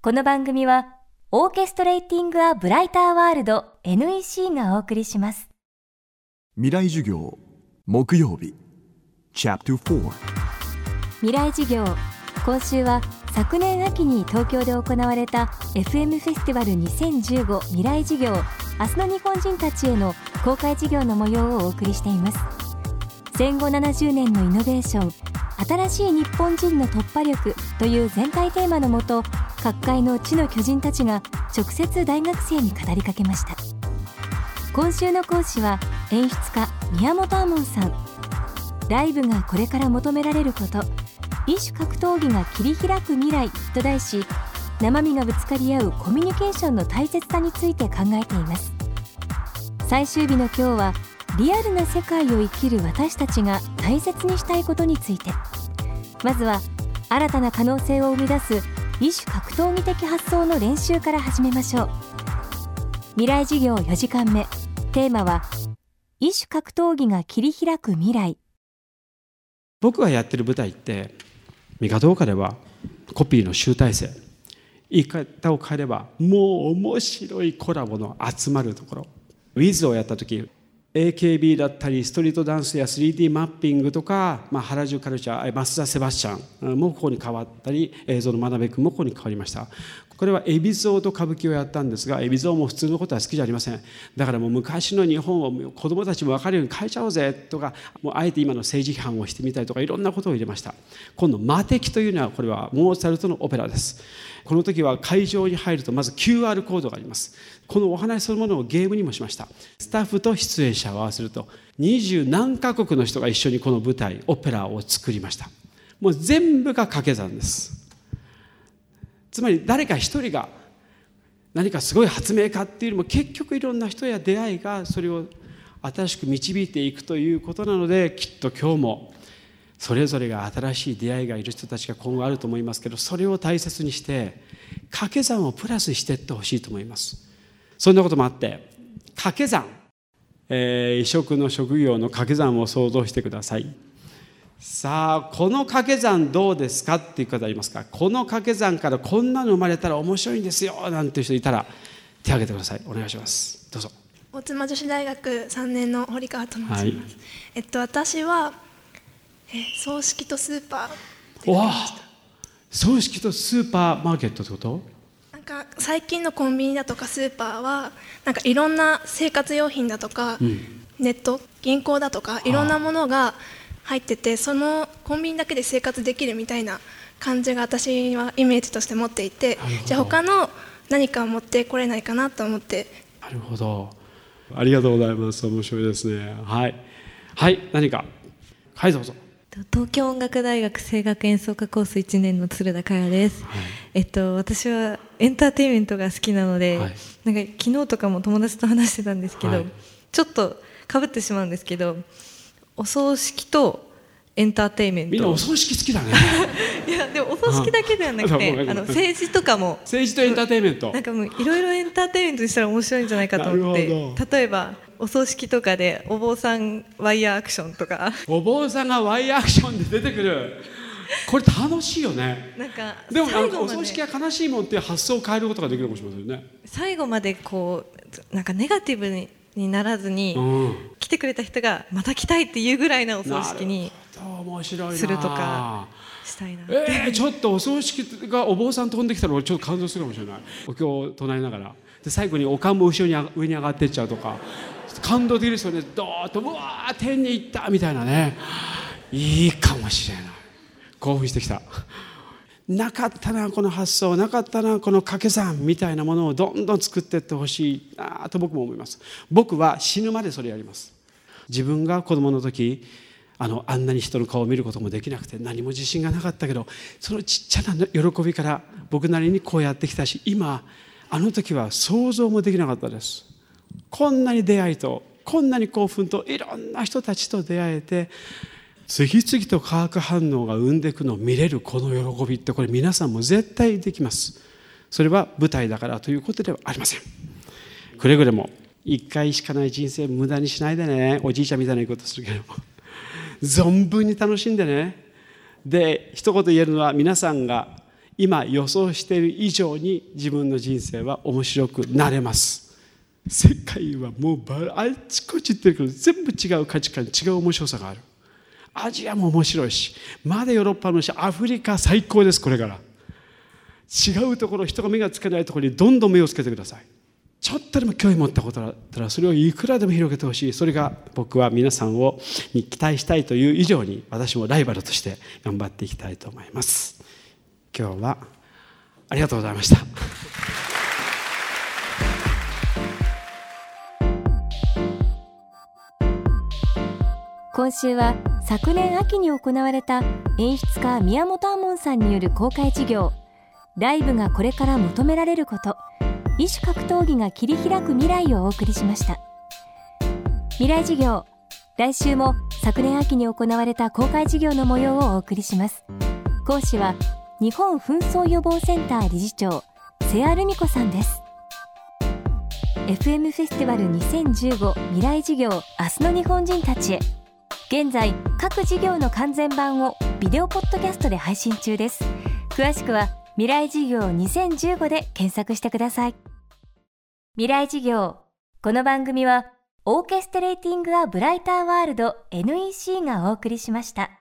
この番組は、オーケストレーティング・ア・ブライター・ワールド NEC がお送りします。未来授業木曜日 Chapter 4未来授業今週は昨年秋に東京で行われた FM フェスティバル2015未来授業明日の日本人たちへの公開授業の模様をお送りしています戦後70年のイノベーション新しい日本人の突破力という全体テーマのもと各界の地の巨人たちが直接大学生に語りかけました。今週の講師は演出家宮本亞門さん。ライブがこれから求められること。異種格闘技が切り開く未来。と題し生身がぶつかり合うコミュニケーションの大切さについて考えています。最終日の今日はリアルな世界を生きる私たちが大切にしたいことについて。まずは新たな可能性を生み出す異種格闘技的発想の練習から始めましょう。未来授業4時間目。テーマは異種格闘技が切り開く未来。僕がやってる舞台って見方を変えればコピーの集大成。言い方を変えればもう面白いコラボの集まるところ。ウィズをやった時 AKB だったりストリートダンスや 3D マッピングとか、まあ、原宿カルチャー増田セバスチャンもここに変わったり映像の真鍋君もここに変わりました。これは海老蔵と歌舞伎をやったんですが海老蔵も普通のことは好きじゃありません。だからもう昔の日本を子供たちも分かるように変えちゃおうぜとかもうあえて今の政治批判をしてみたりとかいろんなことを入れました。今度「魔敵」というのはこれはモーツァルトのオペラです。この時は会場に入るとまず QR コードがあります。このお話そのものをゲームにもしました。スタッフと出演者を合わせると二十何カ国の人が一緒にこの舞台オペラを作りました。もう全部が掛け算です。つまり誰か一人が何かすごい発明家っていうよりも結局いろんな人や出会いがそれを新しく導いていくということなのできっと今日もそれぞれが新しい出会いがいる人たちが今後あると思いますけどそれを大切にして掛け算をプラスしていってほしいと思います。そんなこともあって掛け算、えー、異色の職業の掛け算を想像してください。さあこの掛け算どうですかっていう方いますか？この掛け算からこんなの生まれたら面白いんですよなんていう人いたら手を挙げてください。お願いします。どうぞ。大妻女子大学3年の堀川と申します、はい、えっと私はえ葬式とスーパーわあ。葬式とスーパーマーケットってこと？なんか最近のコンビニだとかスーパーはなんかいろんな生活用品だとか、うん、ネット銀行だとかいろんなものが入っててそのコンビニだけで生活できるみたいな感じが私はイメージとして持っていてじゃあ他の何かを持ってこれないかなと思って。なるほど。ありがとうございます。面白いですね。はい。はい何か？はいどうぞ東京音楽大学声楽演奏家コース1年の鶴田佳代です、はい、えっと、私はエンターテインメントが好きなので、はい、なんか昨日とかも友達と話してたんですけど、はい、ちょっとかぶってしまうんですけどお葬式とエンターテインメント。みんなお葬式好きだね。いやでもお葬式だけではなくてあの政治とかも。政治とエンターテインメント。なんかもういろいろエンターテインメントにしたら面白いんじゃないかと思って。例えばお葬式とかでお坊さんワイヤーアクションとか。お坊さんがワイヤーアクションで出てくる。これ楽しいよね。なんかでもなんかお葬式は悲しいもんっていう発想を変えることができるかもしれませんね。最後までこうなんかネガティブににならずに、うん、来てくれた人がまた来たいっていうぐらいなお葬式にするとかしたいなえー、ちょっとお葬式がお坊さん飛んできたら俺ちょっと感動するかもしれない。お経を唱えながら。で最後におかんも後ろに上に上がってっちゃうとか。感動できるですよねドーッとうわー天に行ったみたいなね。いいかもしれない。興奮してきたなかったなこの発想なかったなこの掛け算みたいなものをどんどん作っていってほしい。なと僕も思います。僕は死ぬまでそれやります。自分が子供の時あのあんなに人の顔を見ることもできなくて何も自信がなかったけどそのちっちゃな喜びから僕なりにこうやってきたし今あの時は想像もできなかったです。こんなに出会いとこんなに興奮といろんな人たちと出会えて次々と化学反応が生んでいくのを見れるこの喜びってこれ皆さんも絶対できます。それは舞台だからということではありません。くれぐれも一回しかない人生無駄にしないでね。おじいちゃんみたいなことするけども。存分に楽しんでね。で一言言えるのは皆さんが今予想している以上に自分の人生は面白くなれます。世界はもうあっちこっち行ってるけど全部違う価値観違う面白さがある。アジアも面白いしまだヨーロッパのしアフリカ最高ですこれから。違うところ人が目がつけないところにどんどん目をつけてください。ちょっとでも興味持ったことだったらそれをいくらでも広げてほしい。それが僕は皆さんをに期待したいという以上に私もライバルとして頑張っていきたいと思います。今日はありがとうございました。今週は昨年秋に行われた演出家宮本亞門さんによる公開授業。ライブがこれから求められること。異種格闘技が切り開く未来をお送りしました。未来授業。来週も昨年秋に行われた公開授業の模様をお送りします。講師は日本紛争予防センター理事長瀬谷ルミ子さんです。FM フェスティバル2015未来授業明日の日本人たちへ。現在各事業の完全版をビデオポッドキャストで配信中です。詳しくは未来事業2015で検索してください。未来事業この番組はオーケストレーティング・ア・ブライター・ワールド NEC がお送りしました。